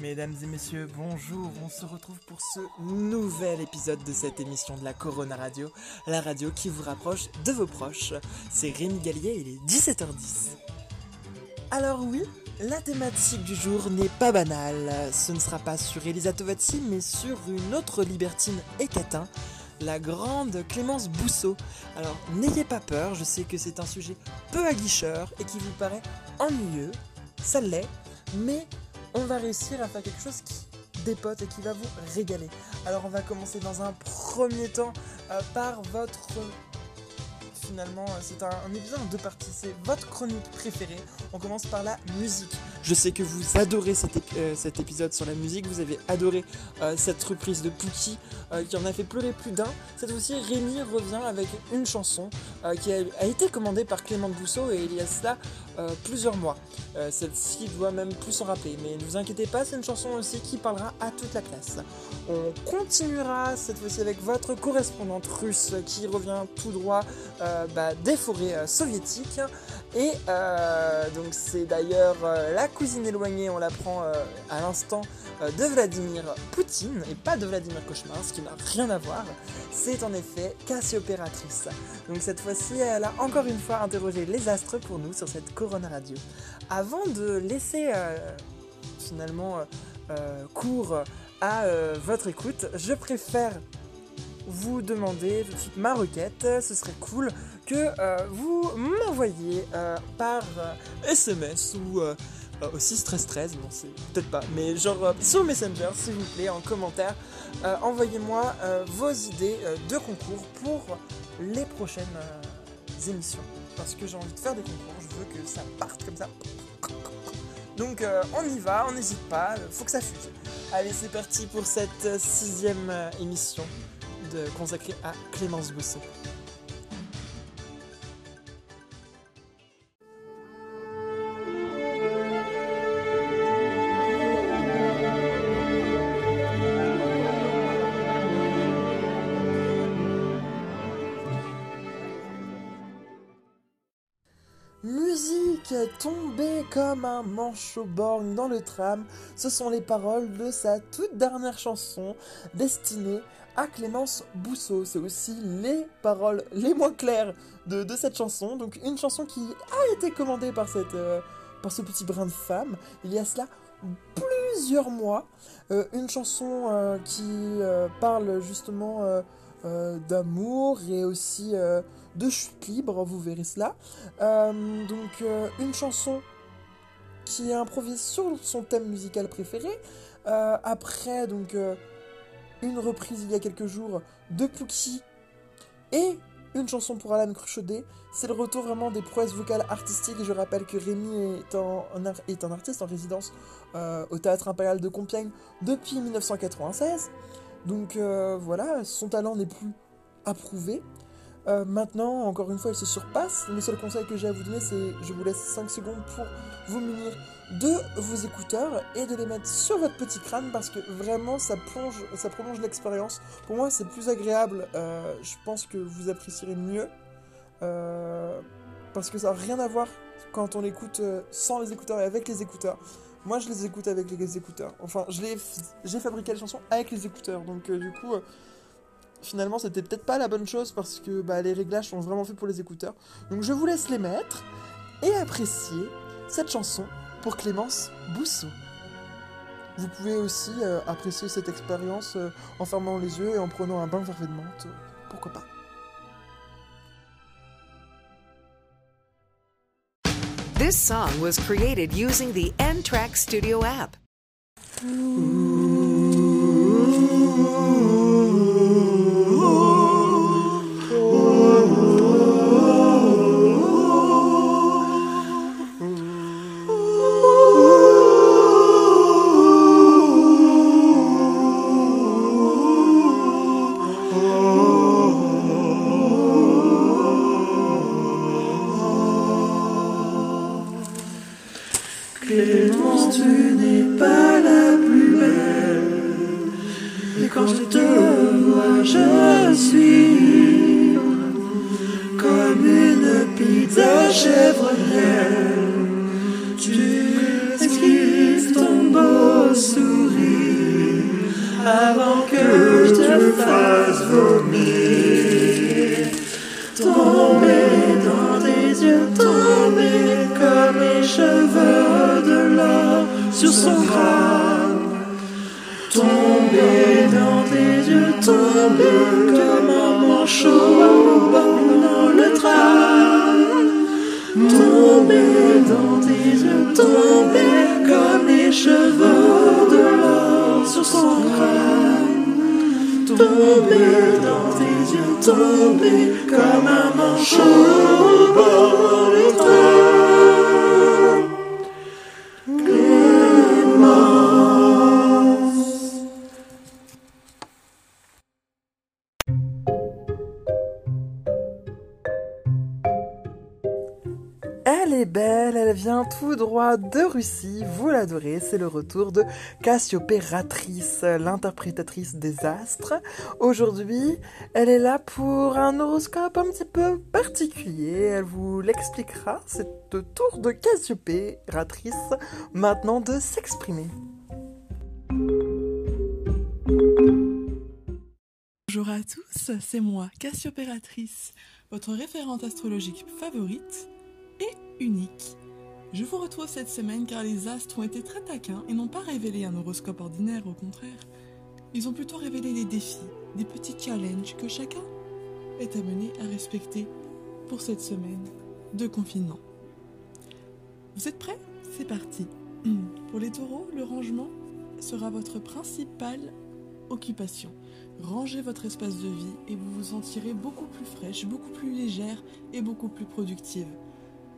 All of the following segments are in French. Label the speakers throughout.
Speaker 1: Mesdames et messieurs, bonjour, on se retrouve pour ce nouvel épisode de cette émission de la Corona Radio, la radio qui vous rapproche de vos proches. C'est Rémi Gallier, il est 17h10. Alors oui, la thématique du jour n'est pas banale, ce ne sera pas sur Elisa Tovazzi, mais sur une autre libertine écatin, la grande Clémence Bousseau. Alors n'ayez pas peur, je sais que c'est un sujet peu aguicheur et qui vous paraît ennuyeux, ça l'est, mais on va réussir à faire quelque chose qui dépote et qui va vous régaler. Alors on va commencer dans un premier temps euh, par votre... Finalement, euh, c'est un, épisode en deux parties, c'est votre chronique préférée. On commence par la musique. Je sais que vous adorez cet, euh, épisode sur la musique, vous avez adoré cette reprise de Pookie qui en a fait pleurer plus d'un. Cette fois-ci, Rémi revient avec une chanson qui a, été commandée par Clément Bousseau et il y a cela euh, plusieurs mois. Euh, celle-ci doit même plus s'en rappeler, mais ne vous inquiétez pas, c'est une chanson aussi qui parlera à toute la classe. On continuera cette fois-ci avec votre correspondante russe qui revient tout droit euh, bah, des forêts soviétiques. Et donc c'est d'ailleurs la cousine éloignée, on l'apprend à l'instant, de Vladimir Poutine, et pas de Vladimir Cauchemar, ce qui n'a rien à voir. C'est en effet Cassiopératrice. Donc cette fois-ci, elle a encore une fois interrogé les astres pour nous sur cette Corona Radio. Avant de laisser euh, finalement euh, euh, cours à votre écoute, je préfère vous demander tout de suite ma requête. Ce serait cool que vous m'envoyiez par SMS ou aussi stress 13, non c'est peut-être pas, mais genre sur Messenger s'il vous plaît en commentaire, envoyez-moi vos idées de concours pour les prochaines émissions parce que j'ai envie de faire des concours, je veux que ça parte comme ça. Donc euh, on y va, on n'hésite pas, faut que ça fuse. Allez, c'est parti pour cette sixième euh, émission de, consacrée à Clémence Bousseau. Tombé comme un manchot borgne dans le tram, ce sont les paroles de sa toute dernière chanson destinée à Clémence Bousseau. C'est aussi les paroles les moins claires de, cette chanson. Donc une chanson qui a été commandée euh, par ce petit brin de femme il y a cela plusieurs mois. Euh, une chanson euh, qui parle justement d'amour et aussi de chute libre, vous verrez cela. Euh, donc euh, une chanson qui est improvisée sur son thème musical préféré. Euh, après donc une reprise il y a quelques jours de Pookie et une chanson pour Alan Cruchaudet. C'est le retour vraiment des prouesses vocales artistiques. Je rappelle que Rémi est, est un artiste en résidence au Théâtre Impérial de Compiègne depuis 1996. Donc voilà, son talent n'est plus approuvé. Euh, maintenant, encore une fois, il se surpasse. Le seul conseil que j'ai à vous donner, c'est je vous laisse 5 secondes pour vous munir de vos écouteurs et de les mettre sur votre petit crâne parce que vraiment ça prolonge l'expérience. Pour moi, c'est plus agréable. Euh, je pense que vous apprécierez mieux euh, parce que ça n'a rien à voir quand on écoute sans les écouteurs et avec les écouteurs. Moi, je les écoute avec les écouteurs. Enfin, j'ai fabriqué les chansons avec les écouteurs. Donc, du coup, finalement c'était peut-être pas la bonne chose parce que bah, les réglages sont vraiment faits pour les écouteurs. Donc je vous laisse les mettre et apprécier cette chanson pour Clémence Bousseau. Vous pouvez aussi euh, apprécier cette expérience euh, en fermant les yeux et en prenant un bain vervé de menthe. Pourquoi pas This song was created using the N-Track Studio app.
Speaker 2: Chèvre Tu esquives ton beau sourire
Speaker 1: avant que je te fasse vomir. Tomber dans tes yeux, tomber comme les cheveux de l'or sur son crâne. Tes yeux, tomber comme un manchot dans le train. Tomber dans tes yeux, tomber comme les cheveux de l'or sur son crâne. Tomber dans tes yeux, tomber comme un manchot au bord vient tout droit de Russie, vous l'adorez, c'est le retour de Cassiopératrice, l'interprétatrice des astres. Aujourd'hui, elle est là pour un horoscope un petit peu particulier, elle vous l'expliquera, c'est au tour de Cassiopératrice maintenant de s'exprimer.
Speaker 2: Bonjour à tous, c'est moi, Cassiopératrice, votre référente astrologique favorite et unique. Je vous retrouve cette semaine car les astres ont été très taquins et n'ont pas révélé un horoscope ordinaire, au contraire. Ils ont plutôt révélé des défis, des petits challenges que chacun est amené à respecter pour cette semaine de confinement. Vous êtes prêts? C'est parti. Pour les taureaux, le rangement sera votre principale occupation. Rangez votre espace de vie et vous vous sentirez beaucoup plus fraîche, beaucoup plus légère et beaucoup plus productive.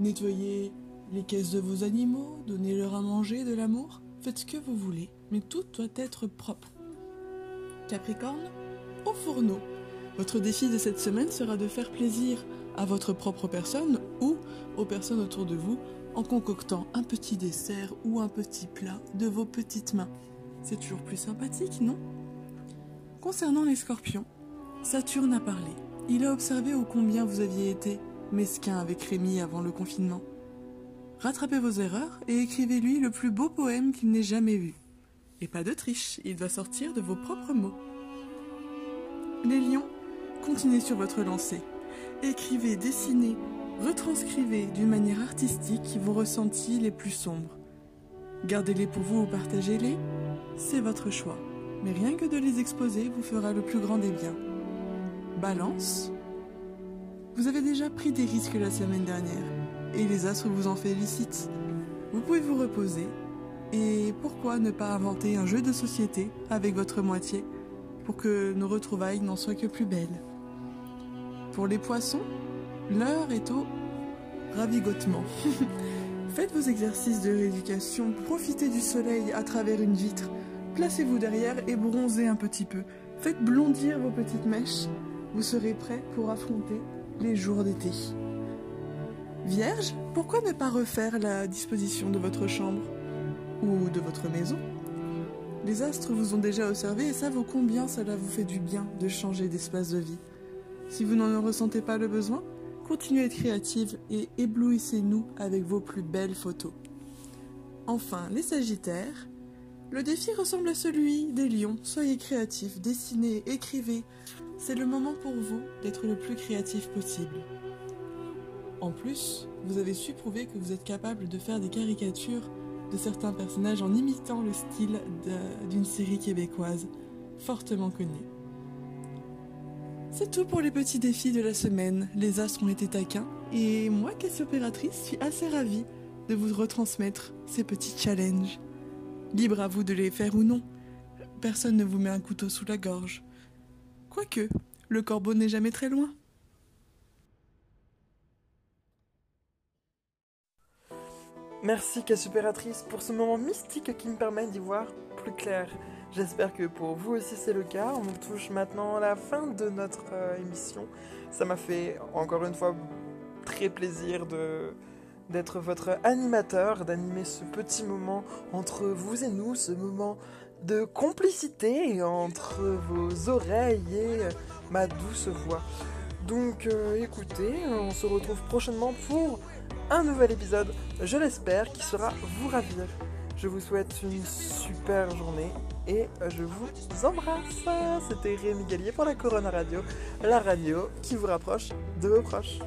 Speaker 2: Nettoyez les caisses de vos animaux, donnez-leur à manger, de l'amour, faites ce que vous voulez, mais tout doit être propre. Capricorne, au fourneau. Votre défi de cette semaine sera de faire plaisir à votre propre personne ou aux personnes autour de vous en concoctant un petit dessert ou un petit plat de vos petites mains. C'est toujours plus sympathique, non? Concernant les scorpions, Saturne a parlé. Il a observé ô combien vous aviez été mesquin avec Rémi avant le confinement. Rattrapez vos erreurs et écrivez-lui le plus beau poème qu'il n'ait jamais vu. Et pas de triche, il doit sortir de vos propres mots. Les lions, continuez sur votre lancée. Écrivez, dessinez, retranscrivez d'une manière artistique vos ressentis les plus sombres. Gardez-les pour vous ou partagez-les, c'est votre choix. Mais rien que de les exposer vous fera le plus grand des biens. Balance, vous avez déjà pris des risques la semaine dernière et les astres vous en félicitent. Vous pouvez vous reposer et pourquoi ne pas inventer un jeu de société avec votre moitié pour que nos retrouvailles n'en soient que plus belles? Pour les poissons, l'heure est au ravigotement. Faites vos exercices de rééducation, profitez du soleil à travers une vitre, placez-vous derrière et bronzez un petit peu. Faites blondir vos petites mèches, vous serez prêt pour affronter les jours d'été. Vierge, pourquoi ne pas refaire la disposition de votre chambre ou de votre maison? Les astres vous ont déjà observé et savent combien? Cela vous fait du bien de changer d'espace de vie. Si vous n'en ressentez pas le besoin, continuez à être créative et éblouissez-nous avec vos plus belles photos. Enfin, les Sagittaires, le défi ressemble à celui des lions. Soyez créatifs, dessinez, écrivez. C'est le moment pour vous d'être le plus créatif possible. En plus, vous avez su prouver que vous êtes capable de faire des caricatures de certains personnages en imitant le style d'une série québécoise fortement connue. C'est tout pour les petits défis de la semaine. Les astres ont été taquins et moi, Cassiopératrice, suis assez ravie de vous retransmettre ces petits challenges. Libre à vous de les faire ou non. Personne ne vous met un couteau sous la gorge. Quoique, le corbeau n'est jamais très loin.
Speaker 1: Merci Cassupératrice pour ce moment mystique qui me permet d'y voir plus clair. J'espère que pour vous aussi c'est le cas. On touche maintenant à la fin de notre euh, émission. Ça m'a fait encore une fois très plaisir d'être votre animateur, d'animer ce petit moment entre vous et nous, ce moment de complicité entre vos oreilles et euh, ma douce voix. Donc euh, écoutez, on se retrouve prochainement pour un nouvel épisode, je l'espère, qui sera vous ravir. Je vous souhaite une super journée et je vous embrasse. C'était Rémi Gallier pour la Corona Radio, la radio qui vous rapproche de vos proches.